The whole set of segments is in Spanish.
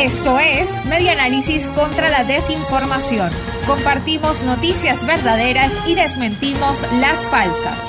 Esto es Medianálisis contra la desinformación. Compartimos noticias verdaderas y desmentimos las falsas.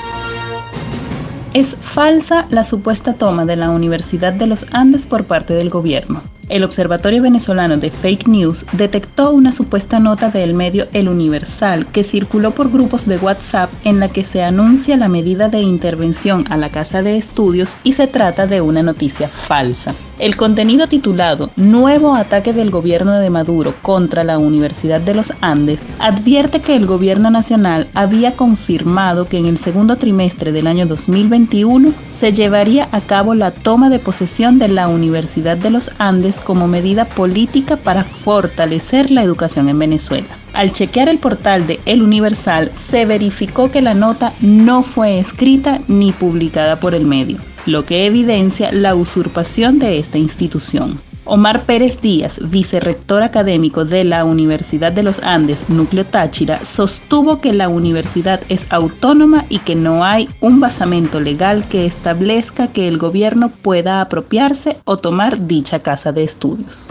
Es falsa la supuesta toma de la Universidad de los Andes por parte del gobierno. El Observatorio Venezolano de Fake News detectó una supuesta nota del medio El Universal que circuló por grupos de WhatsApp en la que se anuncia la medida de intervención a la Casa de Estudios y se trata de una noticia falsa. El contenido titulado Nuevo ataque del gobierno de Maduro contra la Universidad de los Andes advierte que el gobierno nacional había confirmado que en el segundo trimestre del año 2021 se llevaría a cabo la toma de posesión de la Universidad de los Andes como medida política para fortalecer la educación en Venezuela. Al chequear el portal de El Universal se verificó que la nota no fue escrita ni publicada por el medio lo que evidencia la usurpación de esta institución. Omar Pérez Díaz, vicerrector académico de la Universidad de los Andes, Núcleo Táchira, sostuvo que la universidad es autónoma y que no hay un basamento legal que establezca que el gobierno pueda apropiarse o tomar dicha casa de estudios.